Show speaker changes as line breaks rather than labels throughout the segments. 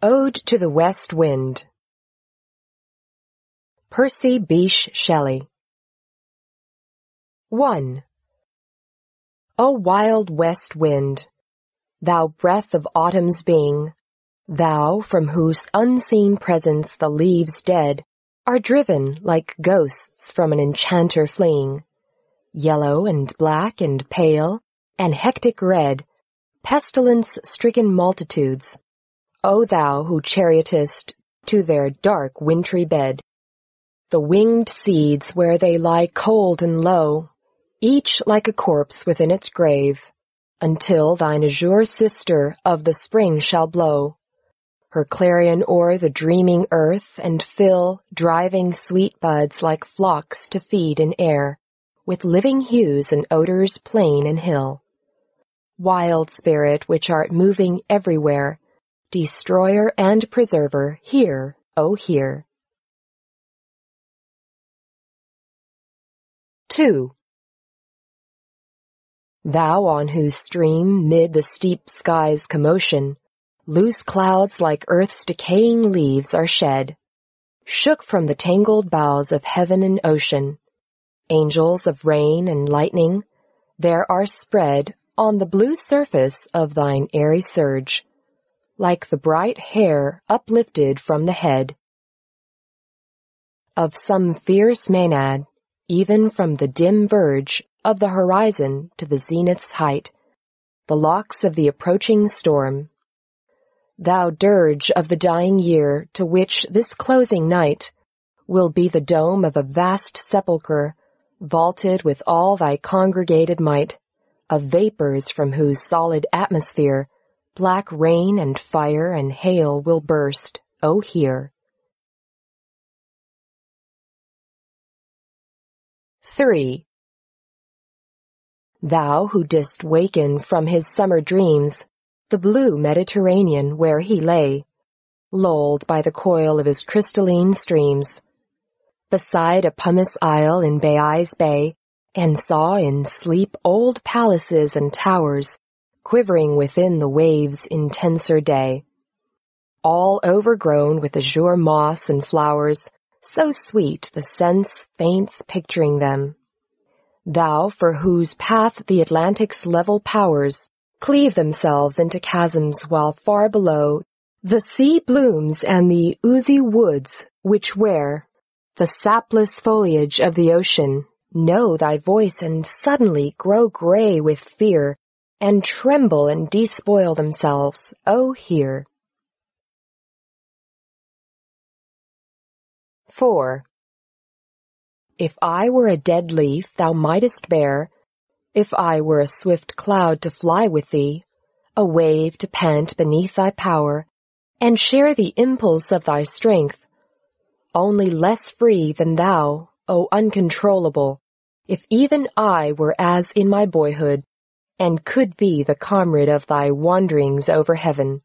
Ode to the West Wind. Percy Bysshe Shelley. 1. O wild west wind, thou breath of autumn's being, thou from whose unseen presence the leaves dead are driven like ghosts from an enchanter fleeing, yellow and black and pale and hectic red, pestilence-stricken multitudes, O thou who chariotest to their dark wintry bed, the winged seeds where they lie cold and low, each like a corpse within its grave, until thine azure sister of the spring shall blow, her clarion o'er the dreaming earth and fill driving sweet buds like flocks to feed in air, with living hues and odors plain and hill. Wild spirit which art moving everywhere, destroyer and preserver, hear, O hear, 2. Thou on whose stream, mid the steep sky's commotion, loose clouds like earth's decaying leaves are shed, shook from the tangled boughs of heaven and ocean, angels of rain and lightning, there are spread on the blue surface of thine airy surge like the bright hair uplifted from the head of some fierce Maenad, even from the dim verge of the horizon to the zenith's height, the locks of the approaching storm. Thou dirge of the dying year to which this closing night will be the dome of a vast sepulchre, vaulted with all thy congregated might, of vapors from whose solid atmosphere black rain and fire and hail will burst, O hear. 3. Thou who didst waken from his summer dreams the blue Mediterranean where he lay, lulled by the coil of his crystalline streams, beside a pumice isle in Baiae's Bay, and saw in sleep old palaces and towers quivering within the wave's intenser day. All overgrown with azure moss and flowers, so sweet the sense faints picturing them. Thou for whose path the Atlantic's level powers cleave themselves into chasms while far below the sea blooms and the oozy woods which wear the sapless foliage of the ocean know thy voice and suddenly grow gray with fear and tremble and despoil themselves, O hear. 4. If I were a dead leaf thou mightest bear, if I were a swift cloud to fly with thee, a wave to pant beneath thy power, and share the impulse of thy strength, only less free than thou, O uncontrollable, if even I were as in my boyhood, and could be the comrade of thy wanderings over heaven.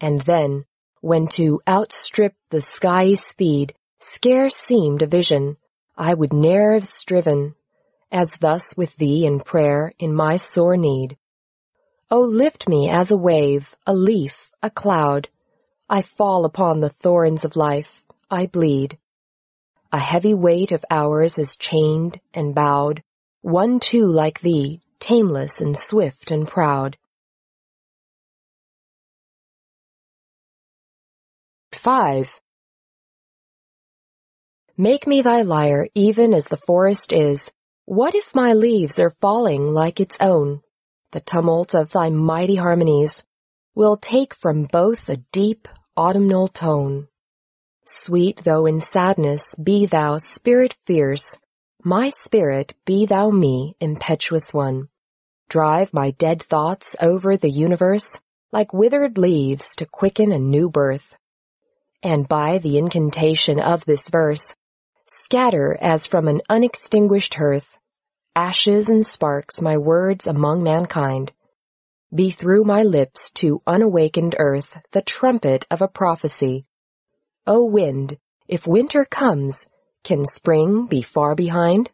And then, when to outstrip the sky's speed scarce seemed a vision, I would ne'er have striven, as thus with thee in prayer in my sore need. O lift me as a wave, a leaf, a cloud. I fall upon the thorns of life, I bleed. A heavy weight of hours is chained and bowed, one too like thee tameless and swift and proud. 5. Make me thy lyre even as the forest is. What if my leaves are falling like its own? The tumult of thy mighty harmonies will take from both a deep autumnal tone. Sweet though in sadness be thou spirit fierce, my spirit be thou me, impetuous one. Drive my dead thoughts over the universe like withered leaves to quicken a new birth. And by the incantation of this verse, scatter as from an unextinguished hearth, ashes and sparks my words among mankind. Be through my lips to unawakened earth the trumpet of a prophecy. O wind, if winter comes, can spring be far behind?